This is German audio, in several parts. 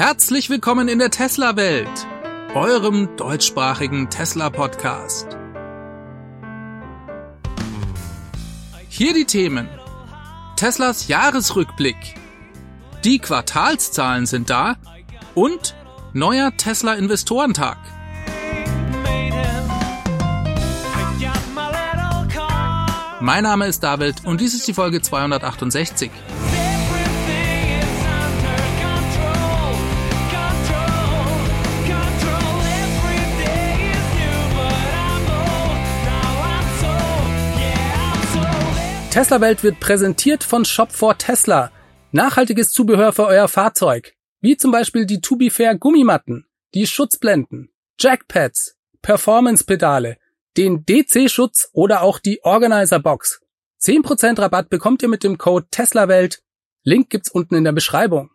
Herzlich willkommen in der Tesla-Welt, eurem deutschsprachigen Tesla-Podcast. Hier die Themen. Teslas Jahresrückblick. Die Quartalszahlen sind da und neuer Tesla-Investorentag. Mein Name ist David und dies ist die Folge 268. Tesla Welt wird präsentiert von Shop for Tesla. Nachhaltiges Zubehör für euer Fahrzeug. Wie zum Beispiel die To Be Fair Gummimatten, die Schutzblenden, Jackpads, Performance-Pedale, den DC-Schutz oder auch die Organizer-Box. 10% Rabatt bekommt ihr mit dem Code TESLAWELT. Link gibt's unten in der Beschreibung.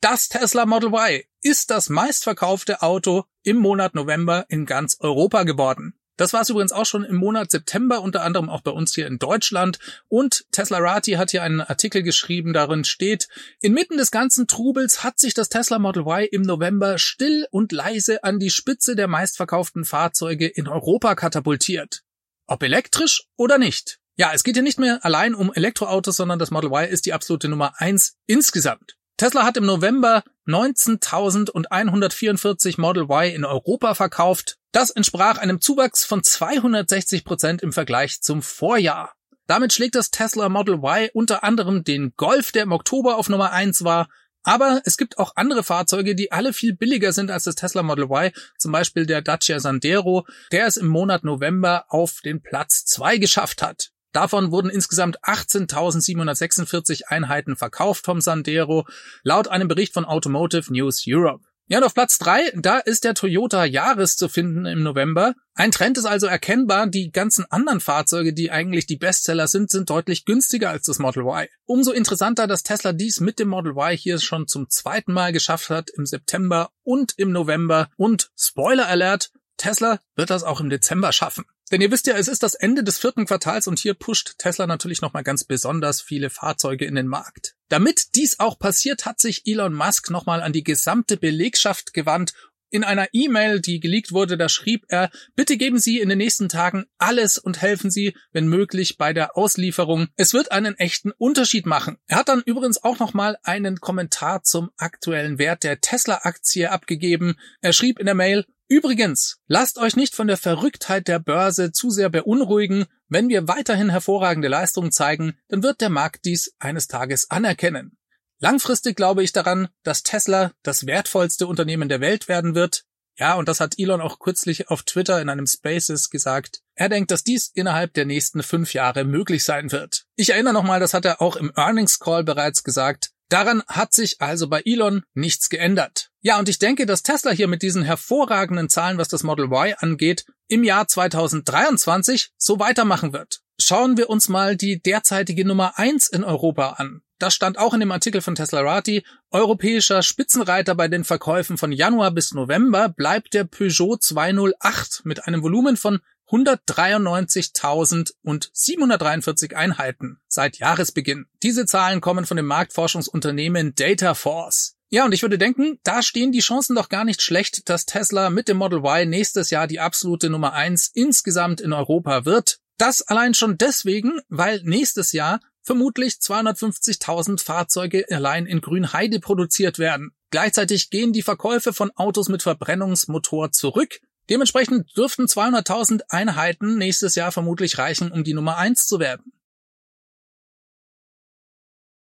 Das Tesla Model Y ist das meistverkaufte Auto im Monat November in ganz Europa geworden. Das war es übrigens auch schon im Monat September, unter anderem auch bei uns hier in Deutschland. Und Tesla Rati hat hier einen Artikel geschrieben, darin steht, inmitten des ganzen Trubels hat sich das Tesla Model Y im November still und leise an die Spitze der meistverkauften Fahrzeuge in Europa katapultiert. Ob elektrisch oder nicht. Ja, es geht hier nicht mehr allein um Elektroautos, sondern das Model Y ist die absolute Nummer eins insgesamt. Tesla hat im November 19.144 Model Y in Europa verkauft. Das entsprach einem Zuwachs von 260 Prozent im Vergleich zum Vorjahr. Damit schlägt das Tesla Model Y unter anderem den Golf, der im Oktober auf Nummer 1 war. Aber es gibt auch andere Fahrzeuge, die alle viel billiger sind als das Tesla Model Y, zum Beispiel der Dacia Sandero, der es im Monat November auf den Platz 2 geschafft hat. Davon wurden insgesamt 18.746 Einheiten verkauft vom Sandero, laut einem Bericht von Automotive News Europe. Ja, und auf Platz drei, da ist der Toyota Yaris zu finden im November. Ein Trend ist also erkennbar, die ganzen anderen Fahrzeuge, die eigentlich die Bestseller sind, sind deutlich günstiger als das Model Y. Umso interessanter, dass Tesla dies mit dem Model Y hier schon zum zweiten Mal geschafft hat, im September und im November. Und Spoiler Alert, Tesla wird das auch im Dezember schaffen. Denn ihr wisst ja, es ist das Ende des vierten Quartals und hier pusht Tesla natürlich nochmal ganz besonders viele Fahrzeuge in den Markt. Damit dies auch passiert, hat sich Elon Musk nochmal an die gesamte Belegschaft gewandt in einer E-Mail, die geleakt wurde, da schrieb er, bitte geben Sie in den nächsten Tagen alles und helfen Sie, wenn möglich, bei der Auslieferung. Es wird einen echten Unterschied machen. Er hat dann übrigens auch nochmal einen Kommentar zum aktuellen Wert der Tesla-Aktie abgegeben. Er schrieb in der Mail, Übrigens, lasst euch nicht von der Verrücktheit der Börse zu sehr beunruhigen. Wenn wir weiterhin hervorragende Leistungen zeigen, dann wird der Markt dies eines Tages anerkennen. Langfristig glaube ich daran, dass Tesla das wertvollste Unternehmen der Welt werden wird. Ja, und das hat Elon auch kürzlich auf Twitter in einem Spaces gesagt. Er denkt, dass dies innerhalb der nächsten fünf Jahre möglich sein wird. Ich erinnere nochmal, das hat er auch im Earnings Call bereits gesagt. Daran hat sich also bei Elon nichts geändert. Ja, und ich denke, dass Tesla hier mit diesen hervorragenden Zahlen, was das Model Y angeht, im Jahr 2023 so weitermachen wird. Schauen wir uns mal die derzeitige Nummer eins in Europa an. Das stand auch in dem Artikel von Tesla Rati. Europäischer Spitzenreiter bei den Verkäufen von Januar bis November bleibt der Peugeot 208 mit einem Volumen von 193.743 Einheiten seit Jahresbeginn. Diese Zahlen kommen von dem Marktforschungsunternehmen Dataforce. Ja, und ich würde denken, da stehen die Chancen doch gar nicht schlecht, dass Tesla mit dem Model Y nächstes Jahr die absolute Nummer eins insgesamt in Europa wird. Das allein schon deswegen, weil nächstes Jahr vermutlich 250.000 Fahrzeuge allein in Grünheide produziert werden. Gleichzeitig gehen die Verkäufe von Autos mit Verbrennungsmotor zurück Dementsprechend dürften 200.000 Einheiten nächstes Jahr vermutlich reichen, um die Nummer eins zu werden.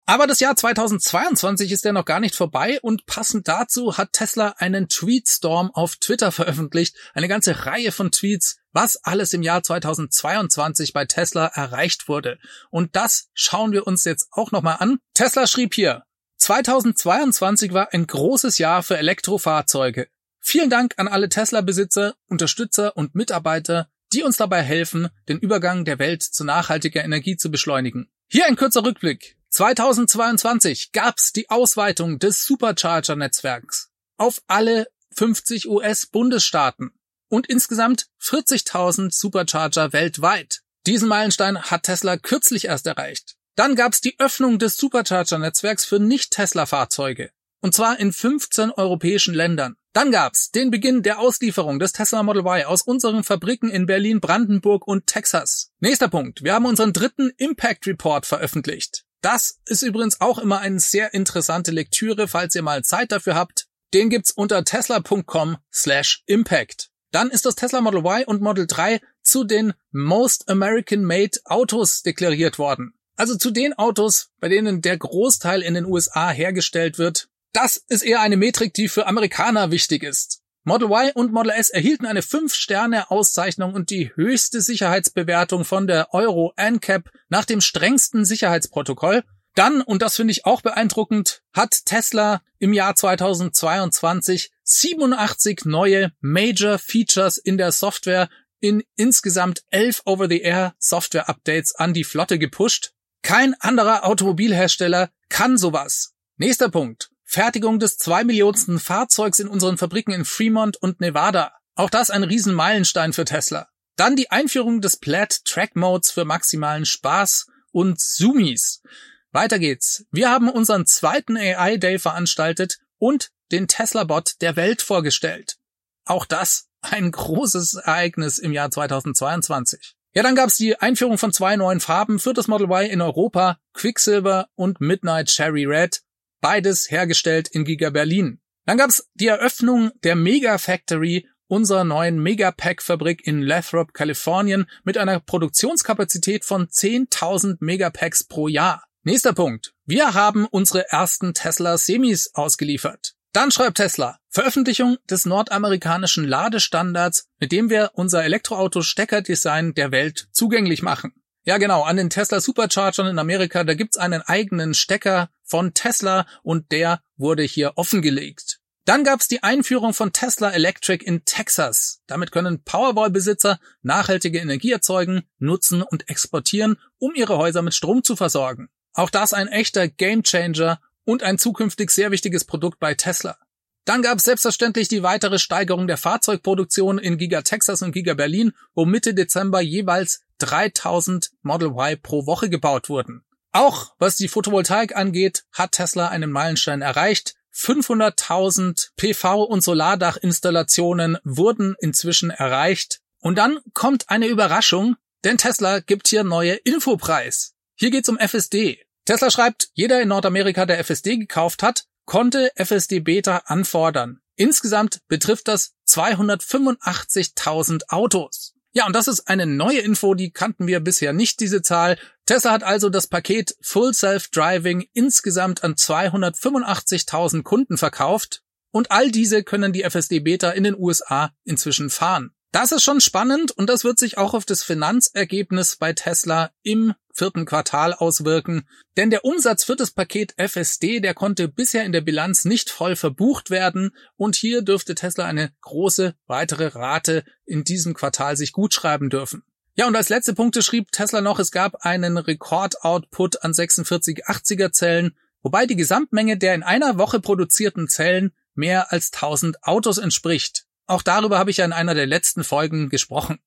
Aber das Jahr 2022 ist ja noch gar nicht vorbei und passend dazu hat Tesla einen Tweetstorm auf Twitter veröffentlicht, eine ganze Reihe von Tweets, was alles im Jahr 2022 bei Tesla erreicht wurde. Und das schauen wir uns jetzt auch nochmal an. Tesla schrieb hier, 2022 war ein großes Jahr für Elektrofahrzeuge. Vielen Dank an alle Tesla-Besitzer, Unterstützer und Mitarbeiter, die uns dabei helfen, den Übergang der Welt zu nachhaltiger Energie zu beschleunigen. Hier ein kurzer Rückblick. 2022 gab's die Ausweitung des Supercharger-Netzwerks auf alle 50 US-Bundesstaaten und insgesamt 40.000 Supercharger weltweit. Diesen Meilenstein hat Tesla kürzlich erst erreicht. Dann gab's die Öffnung des Supercharger-Netzwerks für Nicht-Tesla-Fahrzeuge. Und zwar in 15 europäischen Ländern. Dann gab's den Beginn der Auslieferung des Tesla Model Y aus unseren Fabriken in Berlin, Brandenburg und Texas. Nächster Punkt. Wir haben unseren dritten Impact Report veröffentlicht. Das ist übrigens auch immer eine sehr interessante Lektüre, falls ihr mal Zeit dafür habt. Den gibt's unter tesla.com slash impact. Dann ist das Tesla Model Y und Model 3 zu den Most American Made Autos deklariert worden. Also zu den Autos, bei denen der Großteil in den USA hergestellt wird. Das ist eher eine Metrik, die für Amerikaner wichtig ist. Model Y und Model S erhielten eine 5-Sterne-Auszeichnung und die höchste Sicherheitsbewertung von der Euro NCAP nach dem strengsten Sicherheitsprotokoll. Dann, und das finde ich auch beeindruckend, hat Tesla im Jahr 2022 87 neue Major Features in der Software in insgesamt 11 Over-the-Air Software-Updates an die Flotte gepusht. Kein anderer Automobilhersteller kann sowas. Nächster Punkt. Fertigung des zwei Millionsten Fahrzeugs in unseren Fabriken in Fremont und Nevada. Auch das ein Riesenmeilenstein für Tesla. Dann die Einführung des Plaid Track Modes für maximalen Spaß und Zoomies. Weiter geht's. Wir haben unseren zweiten AI Day veranstaltet und den Tesla Bot der Welt vorgestellt. Auch das ein großes Ereignis im Jahr 2022. Ja, dann gab's die Einführung von zwei neuen Farben für das Model Y in Europa, Quicksilver und Midnight Cherry Red, beides hergestellt in Giga Berlin. Dann gab's die Eröffnung der Mega Factory unserer neuen Megapack-Fabrik in Lathrop, Kalifornien mit einer Produktionskapazität von 10.000 Megapacks pro Jahr. Nächster Punkt. Wir haben unsere ersten Tesla Semis ausgeliefert. Dann schreibt Tesla, Veröffentlichung des nordamerikanischen Ladestandards, mit dem wir unser Elektroauto-Steckerdesign der Welt zugänglich machen. Ja genau, an den Tesla Superchargern in Amerika, da gibt's einen eigenen Stecker von Tesla und der wurde hier offengelegt. Dann gab's die Einführung von Tesla Electric in Texas. Damit können Powerwall-Besitzer nachhaltige Energie erzeugen, nutzen und exportieren, um ihre Häuser mit Strom zu versorgen. Auch das ein echter Gamechanger und ein zukünftig sehr wichtiges Produkt bei Tesla. Dann gab es selbstverständlich die weitere Steigerung der Fahrzeugproduktion in Giga Texas und Giga Berlin, wo Mitte Dezember jeweils 3000 Model Y pro Woche gebaut wurden. Auch was die Photovoltaik angeht, hat Tesla einen Meilenstein erreicht. 500.000 PV- und Solardachinstallationen wurden inzwischen erreicht. Und dann kommt eine Überraschung, denn Tesla gibt hier neue Infopreis. Hier geht's um FSD. Tesla schreibt, jeder in Nordamerika, der FSD gekauft hat, konnte FSD Beta anfordern. Insgesamt betrifft das 285.000 Autos. Ja, und das ist eine neue Info, die kannten wir bisher nicht, diese Zahl. Tesla hat also das Paket Full Self Driving insgesamt an 285.000 Kunden verkauft und all diese können die FSD Beta in den USA inzwischen fahren. Das ist schon spannend und das wird sich auch auf das Finanzergebnis bei Tesla im vierten Quartal auswirken, denn der Umsatz für das Paket FSD, der konnte bisher in der Bilanz nicht voll verbucht werden und hier dürfte Tesla eine große weitere Rate in diesem Quartal sich gutschreiben dürfen. Ja, und als letzte Punkte schrieb Tesla noch, es gab einen Rekordoutput an 4680er Zellen, wobei die Gesamtmenge der in einer Woche produzierten Zellen mehr als 1000 Autos entspricht. Auch darüber habe ich ja in einer der letzten Folgen gesprochen.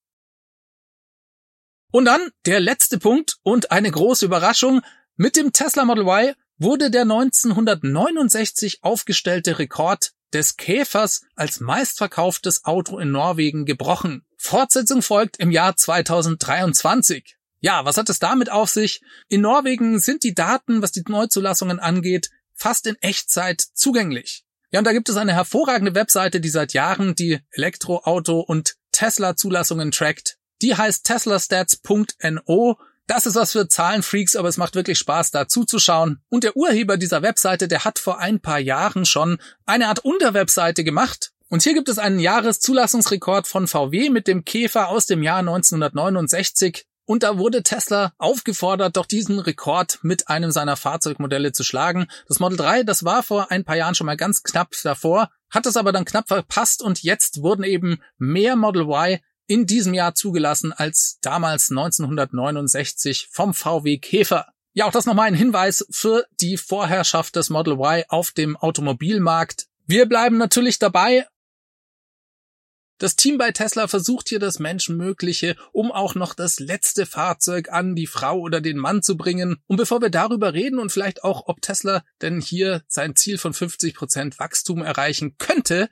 Und dann der letzte Punkt und eine große Überraschung. Mit dem Tesla Model Y wurde der 1969 aufgestellte Rekord des Käfers als meistverkauftes Auto in Norwegen gebrochen. Fortsetzung folgt im Jahr 2023. Ja, was hat es damit auf sich? In Norwegen sind die Daten, was die Neuzulassungen angeht, fast in Echtzeit zugänglich. Ja, und da gibt es eine hervorragende Webseite, die seit Jahren die Elektroauto- und Tesla-Zulassungen trackt. Die heißt teslastats.no. Das ist was für Zahlenfreaks, aber es macht wirklich Spaß, da zuzuschauen. Und der Urheber dieser Webseite, der hat vor ein paar Jahren schon eine Art Unterwebseite gemacht. Und hier gibt es einen Jahreszulassungsrekord von VW mit dem Käfer aus dem Jahr 1969. Und da wurde Tesla aufgefordert, doch diesen Rekord mit einem seiner Fahrzeugmodelle zu schlagen. Das Model 3, das war vor ein paar Jahren schon mal ganz knapp davor, hat es aber dann knapp verpasst und jetzt wurden eben mehr Model Y in diesem Jahr zugelassen als damals 1969 vom VW Käfer. Ja, auch das nochmal ein Hinweis für die Vorherrschaft des Model Y auf dem Automobilmarkt. Wir bleiben natürlich dabei Das Team bei Tesla versucht hier das Menschenmögliche, um auch noch das letzte Fahrzeug an die Frau oder den Mann zu bringen. Und bevor wir darüber reden und vielleicht auch, ob Tesla denn hier sein Ziel von 50 Prozent Wachstum erreichen könnte,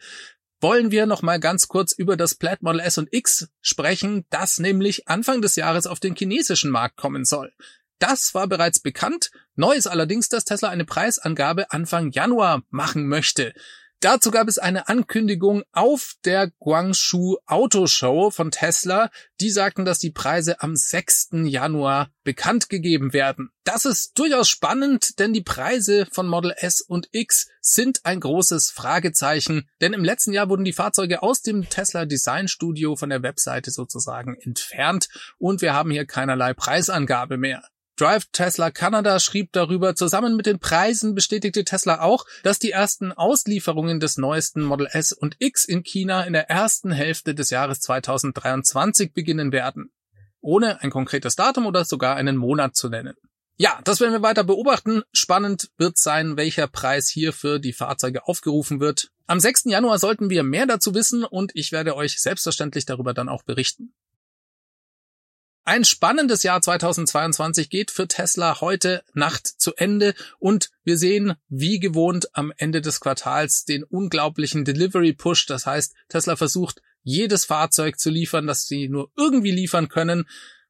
wollen wir noch mal ganz kurz über das Plaid Model S und X sprechen, das nämlich Anfang des Jahres auf den chinesischen Markt kommen soll. Das war bereits bekannt. Neu ist allerdings, dass Tesla eine Preisangabe Anfang Januar machen möchte. Dazu gab es eine Ankündigung auf der Guangzhou Auto Show von Tesla. Die sagten, dass die Preise am 6. Januar bekannt gegeben werden. Das ist durchaus spannend, denn die Preise von Model S und X sind ein großes Fragezeichen, denn im letzten Jahr wurden die Fahrzeuge aus dem Tesla Design Studio von der Webseite sozusagen entfernt und wir haben hier keinerlei Preisangabe mehr. Drive Tesla Canada schrieb darüber, zusammen mit den Preisen bestätigte Tesla auch, dass die ersten Auslieferungen des neuesten Model S und X in China in der ersten Hälfte des Jahres 2023 beginnen werden, ohne ein konkretes Datum oder sogar einen Monat zu nennen. Ja, das werden wir weiter beobachten. Spannend wird sein, welcher Preis hier für die Fahrzeuge aufgerufen wird. Am 6. Januar sollten wir mehr dazu wissen und ich werde euch selbstverständlich darüber dann auch berichten. Ein spannendes Jahr 2022 geht für Tesla heute Nacht zu Ende und wir sehen wie gewohnt am Ende des Quartals den unglaublichen Delivery Push. Das heißt, Tesla versucht jedes Fahrzeug zu liefern, das sie nur irgendwie liefern können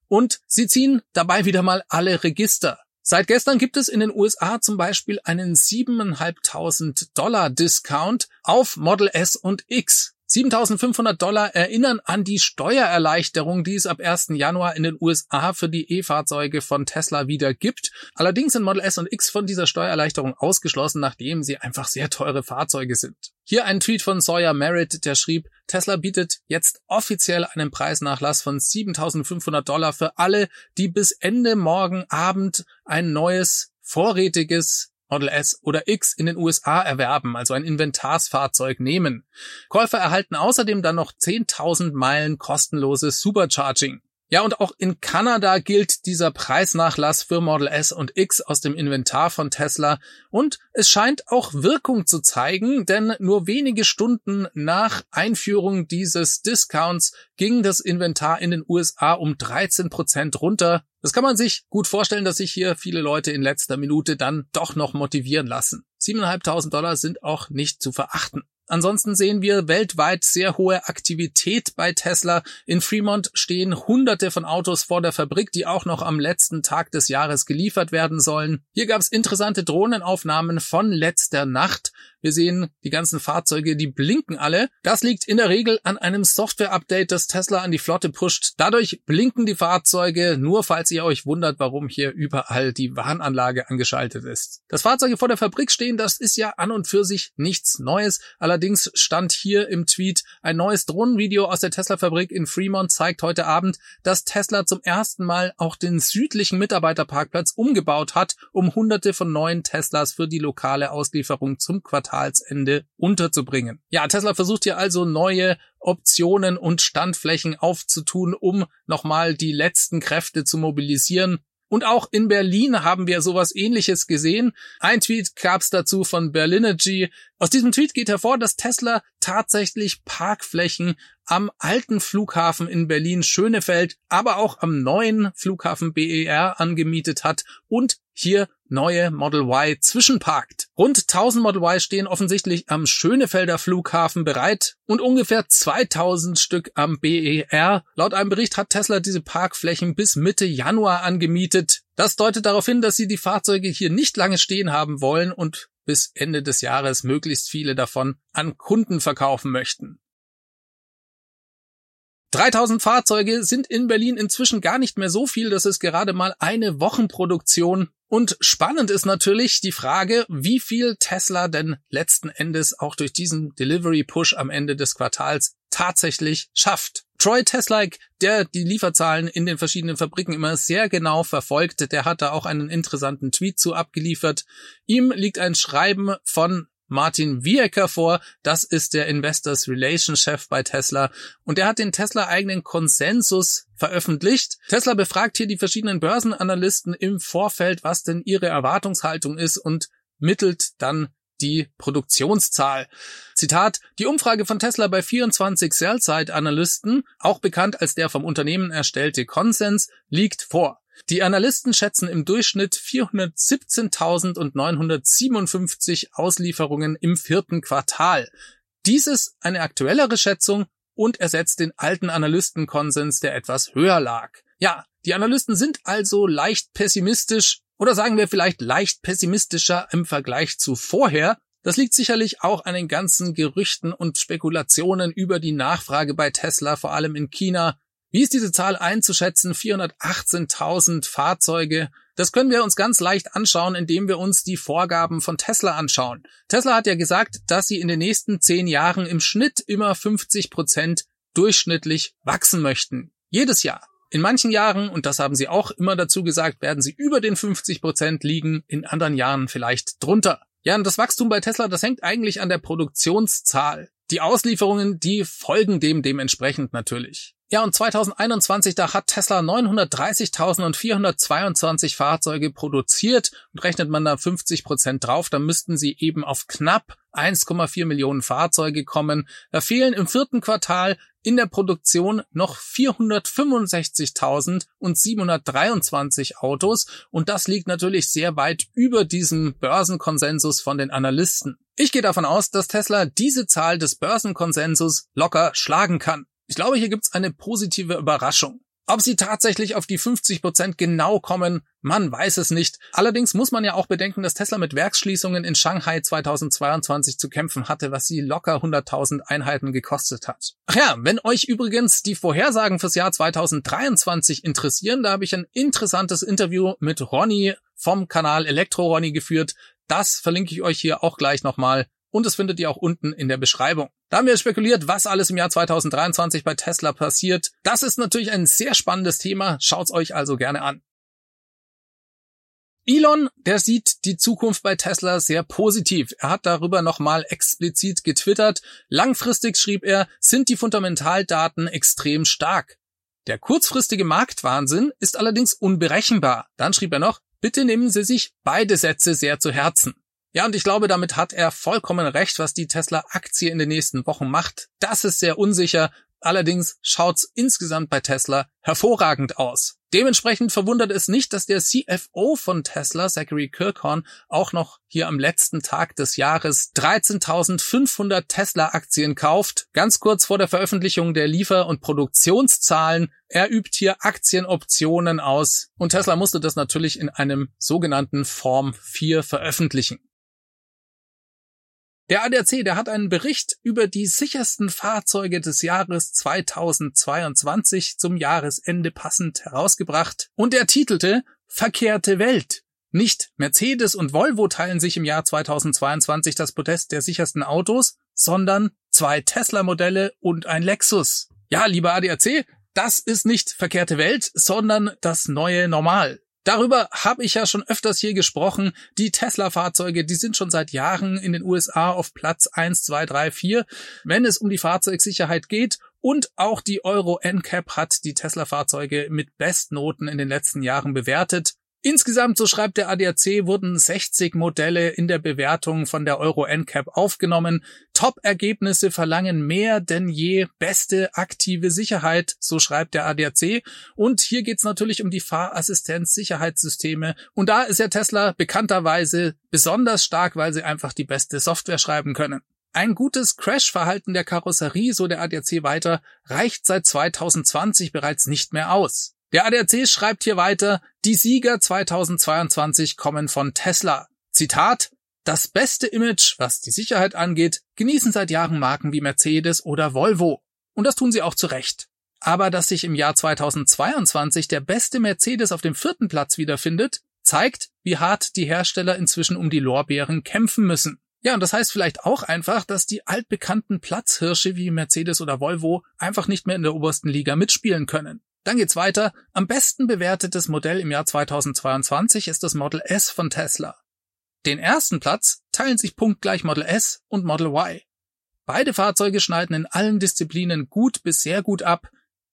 und sie ziehen dabei wieder mal alle Register. Seit gestern gibt es in den USA zum Beispiel einen 7.500 Dollar Discount auf Model S und X. 7500 Dollar erinnern an die Steuererleichterung, die es ab 1. Januar in den USA für die E-Fahrzeuge von Tesla wieder gibt. Allerdings sind Model S und X von dieser Steuererleichterung ausgeschlossen, nachdem sie einfach sehr teure Fahrzeuge sind. Hier ein Tweet von Sawyer Merritt, der schrieb, Tesla bietet jetzt offiziell einen Preisnachlass von 7500 Dollar für alle, die bis Ende morgen Abend ein neues vorrätiges Model S oder X in den USA erwerben, also ein Inventarsfahrzeug nehmen. Käufer erhalten außerdem dann noch 10.000 Meilen kostenloses Supercharging. Ja, und auch in Kanada gilt dieser Preisnachlass für Model S und X aus dem Inventar von Tesla und es scheint auch Wirkung zu zeigen, denn nur wenige Stunden nach Einführung dieses Discounts ging das Inventar in den USA um 13 Prozent runter. Das kann man sich gut vorstellen, dass sich hier viele Leute in letzter Minute dann doch noch motivieren lassen. 7.500 Dollar sind auch nicht zu verachten. Ansonsten sehen wir weltweit sehr hohe Aktivität bei Tesla. In Fremont stehen hunderte von Autos vor der Fabrik, die auch noch am letzten Tag des Jahres geliefert werden sollen. Hier gab es interessante Drohnenaufnahmen von letzter Nacht. Wir sehen die ganzen Fahrzeuge, die blinken alle. Das liegt in der Regel an einem Software-Update, das Tesla an die Flotte pusht. Dadurch blinken die Fahrzeuge, nur falls ihr euch wundert, warum hier überall die Warnanlage angeschaltet ist. Das Fahrzeuge vor der Fabrik stehen, das ist ja an und für sich nichts Neues. Allerdings stand hier im Tweet ein neues Drohnenvideo aus der Tesla-Fabrik in Fremont zeigt heute Abend, dass Tesla zum ersten Mal auch den südlichen Mitarbeiterparkplatz umgebaut hat, um hunderte von neuen Teslas für die lokale Auslieferung zum Quartal Quartalsende unterzubringen. Ja, Tesla versucht hier also neue Optionen und Standflächen aufzutun, um nochmal die letzten Kräfte zu mobilisieren. Und auch in Berlin haben wir sowas ähnliches gesehen. Ein Tweet gab's dazu von Berlinergy. Aus diesem Tweet geht hervor, dass Tesla tatsächlich Parkflächen am alten Flughafen in Berlin Schönefeld, aber auch am neuen Flughafen BER angemietet hat und hier neue Model Y zwischenparkt. Rund 1000 Model Y stehen offensichtlich am Schönefelder Flughafen bereit und ungefähr 2000 Stück am BER. Laut einem Bericht hat Tesla diese Parkflächen bis Mitte Januar angemietet. Das deutet darauf hin, dass sie die Fahrzeuge hier nicht lange stehen haben wollen und bis Ende des Jahres möglichst viele davon an Kunden verkaufen möchten. 3000 Fahrzeuge sind in Berlin inzwischen gar nicht mehr so viel, das ist gerade mal eine Wochenproduktion. Und spannend ist natürlich die Frage, wie viel Tesla denn letzten Endes auch durch diesen Delivery Push am Ende des Quartals tatsächlich schafft. Troy Teslaik, der die Lieferzahlen in den verschiedenen Fabriken immer sehr genau verfolgt, der hat da auch einen interessanten Tweet zu abgeliefert. Ihm liegt ein Schreiben von Martin Wiecker vor. Das ist der Investors Relations Chef bei Tesla und der hat den Tesla eigenen Konsensus veröffentlicht. Tesla befragt hier die verschiedenen Börsenanalysten im Vorfeld, was denn ihre Erwartungshaltung ist und mittelt dann die Produktionszahl. Zitat, die Umfrage von Tesla bei 24 Sell-Side-Analysten, auch bekannt als der vom Unternehmen erstellte Konsens, liegt vor. Die Analysten schätzen im Durchschnitt 417.957 Auslieferungen im vierten Quartal. Dies ist eine aktuellere Schätzung und ersetzt den alten Analystenkonsens, der etwas höher lag. Ja, die Analysten sind also leicht pessimistisch oder sagen wir vielleicht leicht pessimistischer im Vergleich zu vorher. Das liegt sicherlich auch an den ganzen Gerüchten und Spekulationen über die Nachfrage bei Tesla, vor allem in China. Wie ist diese Zahl einzuschätzen? 418.000 Fahrzeuge. Das können wir uns ganz leicht anschauen, indem wir uns die Vorgaben von Tesla anschauen. Tesla hat ja gesagt, dass sie in den nächsten zehn Jahren im Schnitt immer 50 Prozent durchschnittlich wachsen möchten. Jedes Jahr. In manchen Jahren, und das haben sie auch immer dazu gesagt, werden sie über den 50 Prozent liegen, in anderen Jahren vielleicht drunter. Ja, und das Wachstum bei Tesla, das hängt eigentlich an der Produktionszahl. Die Auslieferungen, die folgen dem dementsprechend natürlich. Ja, und 2021, da hat Tesla 930.422 Fahrzeuge produziert und rechnet man da 50 Prozent drauf, dann müssten sie eben auf knapp 1,4 Millionen Fahrzeuge kommen. Da fehlen im vierten Quartal in der Produktion noch 465.723 Autos und das liegt natürlich sehr weit über diesem Börsenkonsensus von den Analysten. Ich gehe davon aus, dass Tesla diese Zahl des Börsenkonsensus locker schlagen kann. Ich glaube, hier gibt's eine positive Überraschung. Ob sie tatsächlich auf die 50 Prozent genau kommen, man weiß es nicht. Allerdings muss man ja auch bedenken, dass Tesla mit Werksschließungen in Shanghai 2022 zu kämpfen hatte, was sie locker 100.000 Einheiten gekostet hat. Ach ja, wenn euch übrigens die Vorhersagen fürs Jahr 2023 interessieren, da habe ich ein interessantes Interview mit Ronny vom Kanal Elektro Ronny geführt. Das verlinke ich euch hier auch gleich nochmal und das findet ihr auch unten in der Beschreibung. Da haben wir spekuliert, was alles im Jahr 2023 bei Tesla passiert. Das ist natürlich ein sehr spannendes Thema. Schaut's euch also gerne an. Elon, der sieht die Zukunft bei Tesla sehr positiv. Er hat darüber nochmal explizit getwittert. Langfristig schrieb er, sind die Fundamentaldaten extrem stark. Der kurzfristige Marktwahnsinn ist allerdings unberechenbar. Dann schrieb er noch, bitte nehmen Sie sich beide Sätze sehr zu Herzen. Ja, und ich glaube, damit hat er vollkommen recht, was die Tesla-Aktie in den nächsten Wochen macht. Das ist sehr unsicher. Allerdings schaut's insgesamt bei Tesla hervorragend aus. Dementsprechend verwundert es nicht, dass der CFO von Tesla, Zachary Kirkhorn, auch noch hier am letzten Tag des Jahres 13.500 Tesla-Aktien kauft. Ganz kurz vor der Veröffentlichung der Liefer- und Produktionszahlen. Er übt hier Aktienoptionen aus und Tesla musste das natürlich in einem sogenannten Form 4 veröffentlichen. Der ADAC, der hat einen Bericht über die sichersten Fahrzeuge des Jahres 2022 zum Jahresende passend herausgebracht und der titelte Verkehrte Welt. Nicht Mercedes und Volvo teilen sich im Jahr 2022 das Podest der sichersten Autos, sondern zwei Tesla-Modelle und ein Lexus. Ja, lieber ADAC, das ist nicht verkehrte Welt, sondern das neue Normal. Darüber habe ich ja schon öfters hier gesprochen. Die Tesla-Fahrzeuge, die sind schon seit Jahren in den USA auf Platz 1, 2, 3, 4, wenn es um die Fahrzeugsicherheit geht. Und auch die Euro NCAP hat die Tesla-Fahrzeuge mit Bestnoten in den letzten Jahren bewertet. Insgesamt, so schreibt der ADAC, wurden 60 Modelle in der Bewertung von der Euro NCAP aufgenommen. Top-Ergebnisse verlangen mehr denn je beste aktive Sicherheit, so schreibt der ADAC. Und hier geht's natürlich um die Fahrassistenz-Sicherheitssysteme. Und da ist ja Tesla bekannterweise besonders stark, weil sie einfach die beste Software schreiben können. Ein gutes Crash-Verhalten der Karosserie, so der ADAC weiter, reicht seit 2020 bereits nicht mehr aus. Der ADAC schreibt hier weiter, die Sieger 2022 kommen von Tesla. Zitat, das beste Image, was die Sicherheit angeht, genießen seit Jahren Marken wie Mercedes oder Volvo. Und das tun sie auch zu Recht. Aber dass sich im Jahr 2022 der beste Mercedes auf dem vierten Platz wiederfindet, zeigt, wie hart die Hersteller inzwischen um die Lorbeeren kämpfen müssen. Ja, und das heißt vielleicht auch einfach, dass die altbekannten Platzhirsche wie Mercedes oder Volvo einfach nicht mehr in der obersten Liga mitspielen können. Dann geht's weiter. Am besten bewertetes Modell im Jahr 2022 ist das Model S von Tesla. Den ersten Platz teilen sich punktgleich Model S und Model Y. Beide Fahrzeuge schneiden in allen Disziplinen gut bis sehr gut ab.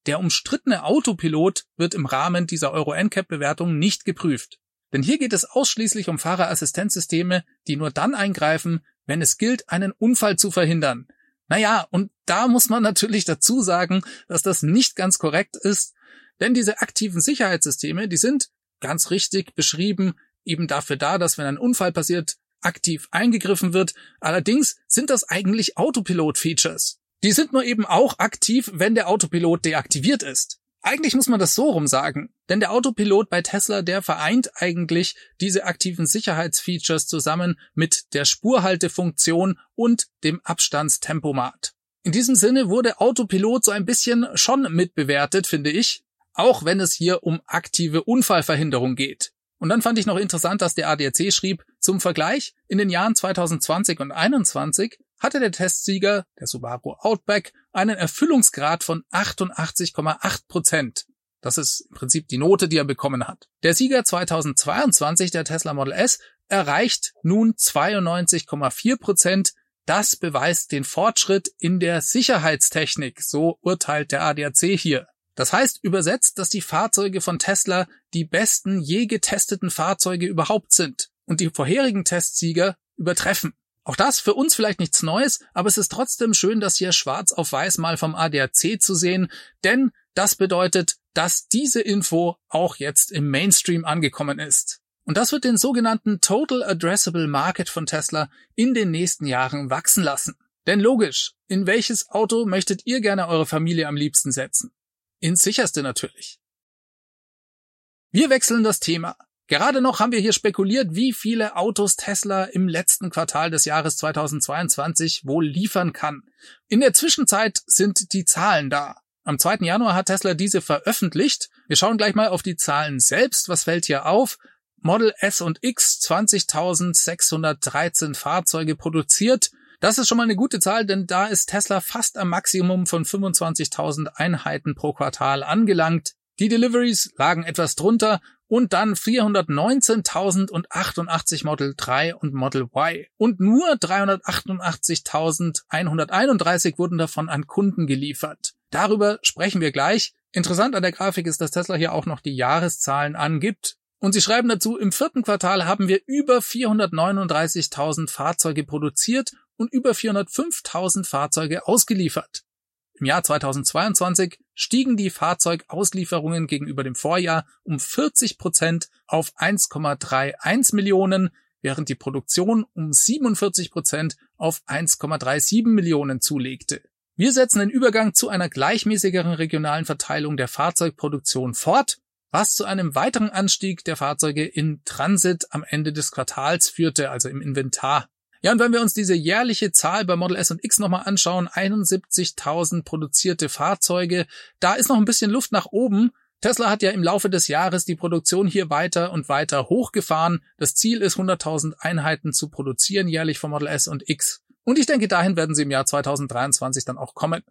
Der umstrittene Autopilot wird im Rahmen dieser Euro NCAP Bewertung nicht geprüft. Denn hier geht es ausschließlich um Fahrerassistenzsysteme, die nur dann eingreifen, wenn es gilt, einen Unfall zu verhindern. Naja, und da muss man natürlich dazu sagen, dass das nicht ganz korrekt ist, denn diese aktiven Sicherheitssysteme, die sind ganz richtig beschrieben, eben dafür da, dass wenn ein Unfall passiert, aktiv eingegriffen wird. Allerdings sind das eigentlich Autopilot-Features. Die sind nur eben auch aktiv, wenn der Autopilot deaktiviert ist. Eigentlich muss man das so rum sagen, denn der Autopilot bei Tesla, der vereint eigentlich diese aktiven Sicherheitsfeatures zusammen mit der Spurhaltefunktion und dem Abstandstempomat. In diesem Sinne wurde Autopilot so ein bisschen schon mitbewertet, finde ich, auch wenn es hier um aktive Unfallverhinderung geht. Und dann fand ich noch interessant, dass der ADAC schrieb, zum Vergleich, in den Jahren 2020 und 2021 hatte der Testsieger, der Subaru Outback, einen Erfüllungsgrad von 88,8 Prozent. Das ist im Prinzip die Note, die er bekommen hat. Der Sieger 2022, der Tesla Model S, erreicht nun 92,4 Prozent. Das beweist den Fortschritt in der Sicherheitstechnik, so urteilt der ADAC hier. Das heißt übersetzt, dass die Fahrzeuge von Tesla die besten je getesteten Fahrzeuge überhaupt sind und die vorherigen Testsieger übertreffen. Auch das für uns vielleicht nichts Neues, aber es ist trotzdem schön, das hier schwarz auf weiß mal vom ADAC zu sehen, denn das bedeutet, dass diese Info auch jetzt im Mainstream angekommen ist. Und das wird den sogenannten Total Addressable Market von Tesla in den nächsten Jahren wachsen lassen. Denn logisch, in welches Auto möchtet ihr gerne eure Familie am liebsten setzen? Ins sicherste natürlich. Wir wechseln das Thema. Gerade noch haben wir hier spekuliert, wie viele Autos Tesla im letzten Quartal des Jahres 2022 wohl liefern kann. In der Zwischenzeit sind die Zahlen da. Am 2. Januar hat Tesla diese veröffentlicht. Wir schauen gleich mal auf die Zahlen selbst. Was fällt hier auf? Model S und X 20.613 Fahrzeuge produziert. Das ist schon mal eine gute Zahl, denn da ist Tesla fast am Maximum von 25.000 Einheiten pro Quartal angelangt. Die Deliveries lagen etwas drunter und dann 419.088 Model 3 und Model Y. Und nur 388.131 wurden davon an Kunden geliefert. Darüber sprechen wir gleich. Interessant an der Grafik ist, dass Tesla hier auch noch die Jahreszahlen angibt. Und sie schreiben dazu, im vierten Quartal haben wir über 439.000 Fahrzeuge produziert und über 405.000 Fahrzeuge ausgeliefert. Im Jahr 2022 stiegen die Fahrzeugauslieferungen gegenüber dem Vorjahr um 40 Prozent auf 1,31 Millionen, während die Produktion um 47 Prozent auf 1,37 Millionen zulegte. Wir setzen den Übergang zu einer gleichmäßigeren regionalen Verteilung der Fahrzeugproduktion fort, was zu einem weiteren Anstieg der Fahrzeuge in Transit am Ende des Quartals führte, also im Inventar. Ja, und wenn wir uns diese jährliche Zahl bei Model S und X nochmal anschauen, 71.000 produzierte Fahrzeuge, da ist noch ein bisschen Luft nach oben. Tesla hat ja im Laufe des Jahres die Produktion hier weiter und weiter hochgefahren. Das Ziel ist 100.000 Einheiten zu produzieren jährlich von Model S und X. Und ich denke, dahin werden sie im Jahr 2023 dann auch kommen.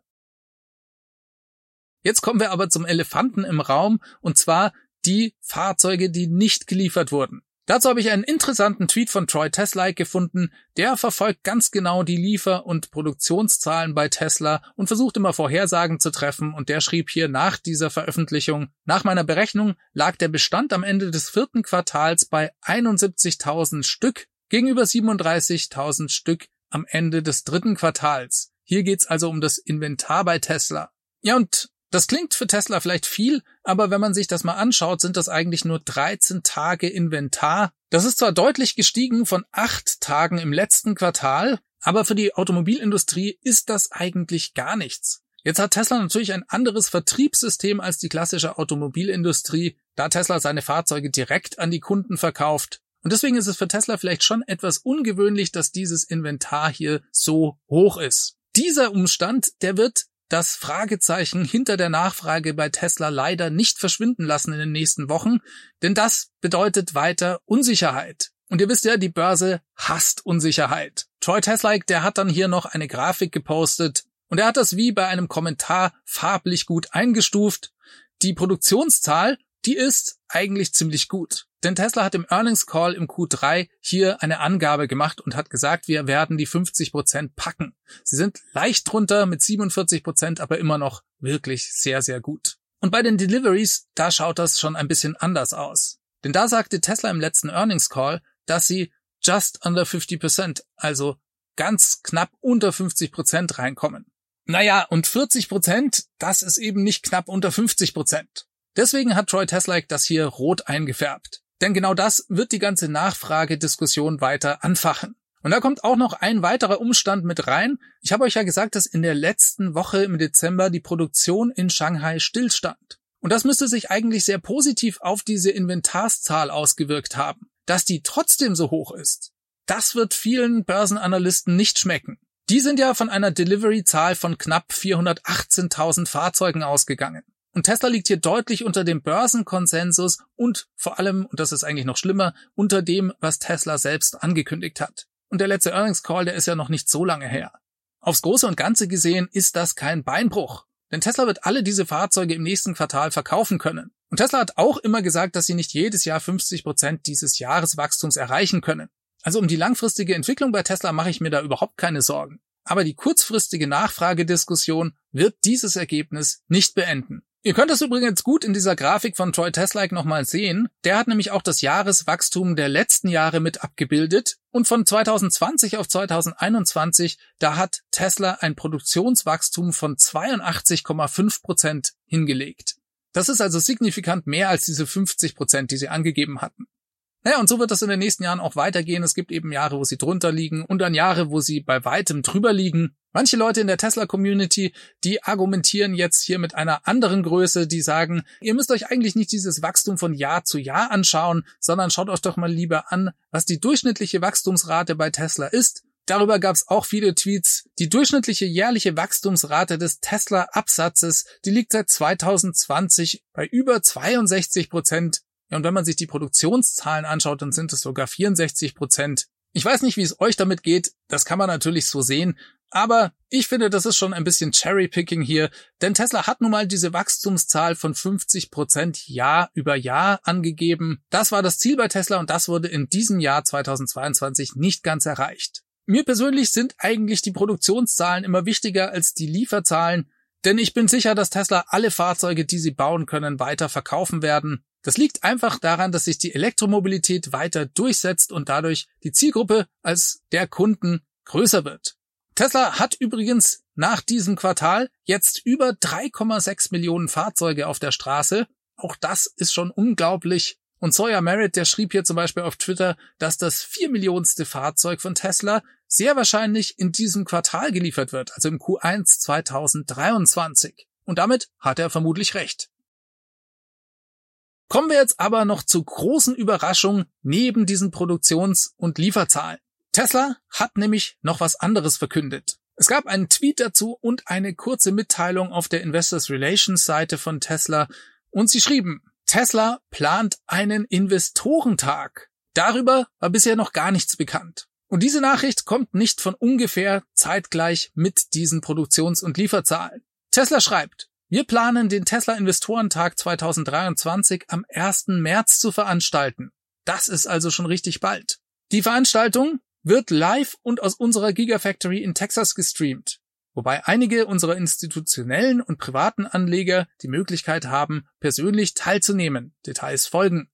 Jetzt kommen wir aber zum Elefanten im Raum, und zwar die Fahrzeuge, die nicht geliefert wurden. Dazu habe ich einen interessanten Tweet von Troy Tesla gefunden. Der verfolgt ganz genau die Liefer- und Produktionszahlen bei Tesla und versucht immer Vorhersagen zu treffen. Und der schrieb hier nach dieser Veröffentlichung, nach meiner Berechnung lag der Bestand am Ende des vierten Quartals bei 71.000 Stück gegenüber 37.000 Stück am Ende des dritten Quartals. Hier geht's also um das Inventar bei Tesla. Ja, und das klingt für Tesla vielleicht viel, aber wenn man sich das mal anschaut, sind das eigentlich nur 13 Tage Inventar. Das ist zwar deutlich gestiegen von 8 Tagen im letzten Quartal, aber für die Automobilindustrie ist das eigentlich gar nichts. Jetzt hat Tesla natürlich ein anderes Vertriebssystem als die klassische Automobilindustrie, da Tesla seine Fahrzeuge direkt an die Kunden verkauft. Und deswegen ist es für Tesla vielleicht schon etwas ungewöhnlich, dass dieses Inventar hier so hoch ist. Dieser Umstand, der wird das Fragezeichen hinter der Nachfrage bei Tesla leider nicht verschwinden lassen in den nächsten Wochen, denn das bedeutet weiter Unsicherheit. Und ihr wisst ja, die Börse hasst Unsicherheit. Troy Teslaik, der hat dann hier noch eine Grafik gepostet und er hat das wie bei einem Kommentar farblich gut eingestuft. Die Produktionszahl, die ist eigentlich ziemlich gut. Denn Tesla hat im Earnings Call im Q3 hier eine Angabe gemacht und hat gesagt, wir werden die 50 Prozent packen. Sie sind leicht drunter mit 47 Prozent, aber immer noch wirklich sehr, sehr gut. Und bei den Deliveries, da schaut das schon ein bisschen anders aus. Denn da sagte Tesla im letzten Earnings Call, dass sie just under 50 Prozent, also ganz knapp unter 50 Prozent reinkommen. Naja, und 40 Prozent, das ist eben nicht knapp unter 50 Prozent. Deswegen hat Troy Teslaik das hier rot eingefärbt. Denn genau das wird die ganze Nachfragediskussion weiter anfachen. Und da kommt auch noch ein weiterer Umstand mit rein. Ich habe euch ja gesagt, dass in der letzten Woche im Dezember die Produktion in Shanghai stillstand. Und das müsste sich eigentlich sehr positiv auf diese Inventarszahl ausgewirkt haben. Dass die trotzdem so hoch ist, das wird vielen Börsenanalysten nicht schmecken. Die sind ja von einer Delivery-Zahl von knapp 418.000 Fahrzeugen ausgegangen. Und Tesla liegt hier deutlich unter dem Börsenkonsensus und vor allem, und das ist eigentlich noch schlimmer, unter dem, was Tesla selbst angekündigt hat. Und der letzte Earnings Call, der ist ja noch nicht so lange her. Aufs Große und Ganze gesehen ist das kein Beinbruch. Denn Tesla wird alle diese Fahrzeuge im nächsten Quartal verkaufen können. Und Tesla hat auch immer gesagt, dass sie nicht jedes Jahr 50 Prozent dieses Jahreswachstums erreichen können. Also um die langfristige Entwicklung bei Tesla mache ich mir da überhaupt keine Sorgen. Aber die kurzfristige Nachfragediskussion wird dieses Ergebnis nicht beenden. Ihr könnt das übrigens gut in dieser Grafik von Troy Teslaik nochmal sehen. Der hat nämlich auch das Jahreswachstum der letzten Jahre mit abgebildet. Und von 2020 auf 2021, da hat Tesla ein Produktionswachstum von 82,5 Prozent hingelegt. Das ist also signifikant mehr als diese 50 Prozent, die sie angegeben hatten. Naja, und so wird das in den nächsten Jahren auch weitergehen. Es gibt eben Jahre, wo sie drunter liegen und dann Jahre, wo sie bei weitem drüber liegen. Manche Leute in der Tesla-Community, die argumentieren jetzt hier mit einer anderen Größe, die sagen, ihr müsst euch eigentlich nicht dieses Wachstum von Jahr zu Jahr anschauen, sondern schaut euch doch mal lieber an, was die durchschnittliche Wachstumsrate bei Tesla ist. Darüber gab es auch viele Tweets. Die durchschnittliche jährliche Wachstumsrate des Tesla-Absatzes, die liegt seit 2020 bei über 62 Prozent. Ja, und wenn man sich die Produktionszahlen anschaut, dann sind es sogar 64 Prozent. Ich weiß nicht, wie es euch damit geht, das kann man natürlich so sehen, aber ich finde, das ist schon ein bisschen Cherrypicking hier, denn Tesla hat nun mal diese Wachstumszahl von 50 Prozent Jahr über Jahr angegeben. Das war das Ziel bei Tesla und das wurde in diesem Jahr 2022 nicht ganz erreicht. Mir persönlich sind eigentlich die Produktionszahlen immer wichtiger als die Lieferzahlen, denn ich bin sicher, dass Tesla alle Fahrzeuge, die sie bauen können, weiter verkaufen werden. Das liegt einfach daran, dass sich die Elektromobilität weiter durchsetzt und dadurch die Zielgruppe als der Kunden größer wird. Tesla hat übrigens nach diesem Quartal jetzt über 3,6 Millionen Fahrzeuge auf der Straße. Auch das ist schon unglaublich. Und Sawyer Merritt, der schrieb hier zum Beispiel auf Twitter, dass das vier Millionste Fahrzeug von Tesla sehr wahrscheinlich in diesem Quartal geliefert wird, also im Q1 2023. Und damit hat er vermutlich recht. Kommen wir jetzt aber noch zur großen Überraschung neben diesen Produktions- und Lieferzahlen. Tesla hat nämlich noch was anderes verkündet. Es gab einen Tweet dazu und eine kurze Mitteilung auf der Investors Relations Seite von Tesla und sie schrieben, Tesla plant einen Investorentag. Darüber war bisher noch gar nichts bekannt. Und diese Nachricht kommt nicht von ungefähr zeitgleich mit diesen Produktions- und Lieferzahlen. Tesla schreibt, wir planen den Tesla Investorentag 2023 am 1. März zu veranstalten. Das ist also schon richtig bald. Die Veranstaltung wird live und aus unserer Gigafactory in Texas gestreamt, wobei einige unserer institutionellen und privaten Anleger die Möglichkeit haben, persönlich teilzunehmen. Details folgen.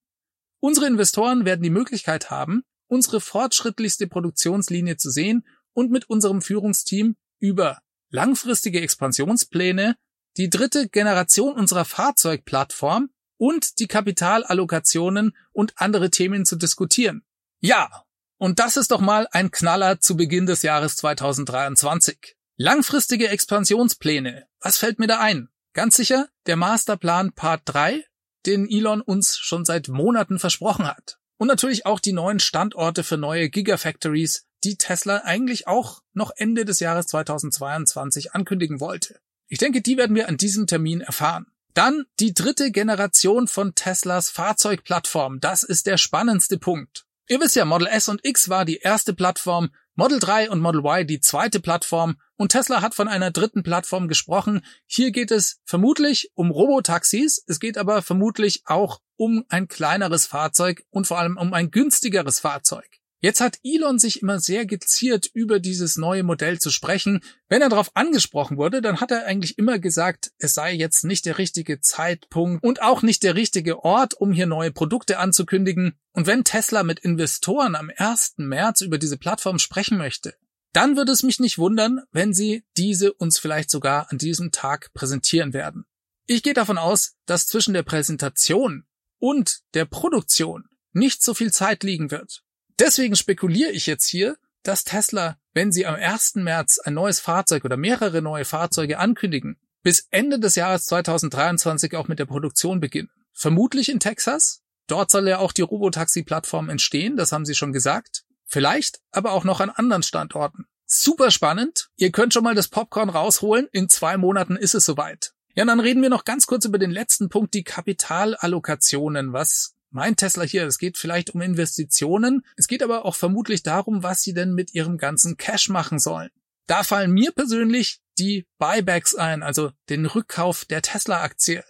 Unsere Investoren werden die Möglichkeit haben, unsere fortschrittlichste Produktionslinie zu sehen und mit unserem Führungsteam über langfristige Expansionspläne die dritte Generation unserer Fahrzeugplattform und die Kapitalallokationen und andere Themen zu diskutieren. Ja, und das ist doch mal ein Knaller zu Beginn des Jahres 2023. Langfristige Expansionspläne. Was fällt mir da ein? Ganz sicher der Masterplan Part 3, den Elon uns schon seit Monaten versprochen hat. Und natürlich auch die neuen Standorte für neue Gigafactories, die Tesla eigentlich auch noch Ende des Jahres 2022 ankündigen wollte. Ich denke, die werden wir an diesem Termin erfahren. Dann die dritte Generation von Teslas Fahrzeugplattform. Das ist der spannendste Punkt. Ihr wisst ja, Model S und X war die erste Plattform, Model 3 und Model Y die zweite Plattform und Tesla hat von einer dritten Plattform gesprochen. Hier geht es vermutlich um Robotaxis, es geht aber vermutlich auch um ein kleineres Fahrzeug und vor allem um ein günstigeres Fahrzeug. Jetzt hat Elon sich immer sehr geziert, über dieses neue Modell zu sprechen. Wenn er darauf angesprochen wurde, dann hat er eigentlich immer gesagt, es sei jetzt nicht der richtige Zeitpunkt und auch nicht der richtige Ort, um hier neue Produkte anzukündigen. Und wenn Tesla mit Investoren am 1. März über diese Plattform sprechen möchte, dann würde es mich nicht wundern, wenn sie diese uns vielleicht sogar an diesem Tag präsentieren werden. Ich gehe davon aus, dass zwischen der Präsentation und der Produktion nicht so viel Zeit liegen wird. Deswegen spekuliere ich jetzt hier, dass Tesla, wenn sie am 1. März ein neues Fahrzeug oder mehrere neue Fahrzeuge ankündigen, bis Ende des Jahres 2023 auch mit der Produktion beginnen. Vermutlich in Texas. Dort soll ja auch die Robotaxi-Plattform entstehen, das haben sie schon gesagt. Vielleicht aber auch noch an anderen Standorten. Super spannend. Ihr könnt schon mal das Popcorn rausholen. In zwei Monaten ist es soweit. Ja, dann reden wir noch ganz kurz über den letzten Punkt, die Kapitalallokationen. Was meint Tesla hier? Es geht vielleicht um Investitionen. Es geht aber auch vermutlich darum, was sie denn mit ihrem ganzen Cash machen sollen. Da fallen mir persönlich die Buybacks ein, also den Rückkauf der Tesla-Aktie.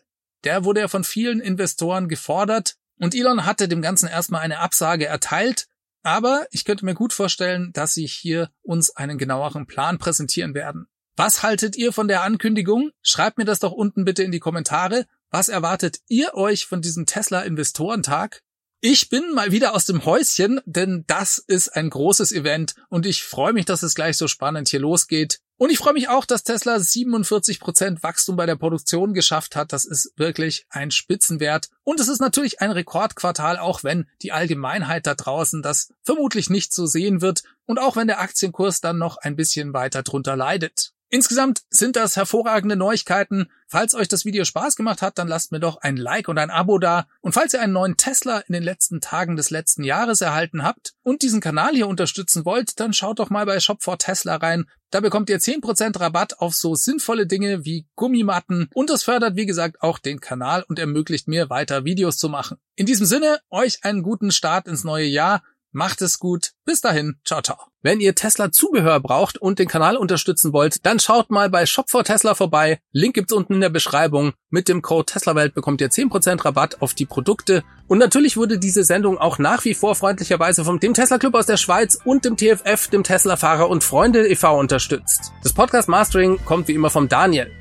Der wurde ja von vielen Investoren gefordert und Elon hatte dem Ganzen erstmal eine Absage erteilt. Aber ich könnte mir gut vorstellen, dass sie hier uns einen genaueren Plan präsentieren werden. Was haltet ihr von der Ankündigung? Schreibt mir das doch unten bitte in die Kommentare. Was erwartet ihr euch von diesem Tesla Investorentag? Ich bin mal wieder aus dem Häuschen, denn das ist ein großes Event und ich freue mich, dass es gleich so spannend hier losgeht. Und ich freue mich auch, dass Tesla 47 Prozent Wachstum bei der Produktion geschafft hat. Das ist wirklich ein Spitzenwert. Und es ist natürlich ein Rekordquartal, auch wenn die Allgemeinheit da draußen das vermutlich nicht so sehen wird und auch wenn der Aktienkurs dann noch ein bisschen weiter drunter leidet. Insgesamt sind das hervorragende Neuigkeiten. Falls euch das Video Spaß gemacht hat, dann lasst mir doch ein Like und ein Abo da. Und falls ihr einen neuen Tesla in den letzten Tagen des letzten Jahres erhalten habt und diesen Kanal hier unterstützen wollt, dann schaut doch mal bei Shop for Tesla rein. Da bekommt ihr 10% Rabatt auf so sinnvolle Dinge wie Gummimatten und das fördert, wie gesagt, auch den Kanal und ermöglicht mir weiter Videos zu machen. In diesem Sinne, euch einen guten Start ins neue Jahr. Macht es gut. Bis dahin. Ciao, ciao. Wenn ihr Tesla Zubehör braucht und den Kanal unterstützen wollt, dann schaut mal bei Shop for Tesla vorbei. Link gibt's unten in der Beschreibung. Mit dem Code TeslaWelt bekommt ihr 10% Rabatt auf die Produkte. Und natürlich wurde diese Sendung auch nach wie vor freundlicherweise vom dem Tesla Club aus der Schweiz und dem TFF, dem Tesla Fahrer und Freunde e.V. unterstützt. Das Podcast Mastering kommt wie immer vom Daniel.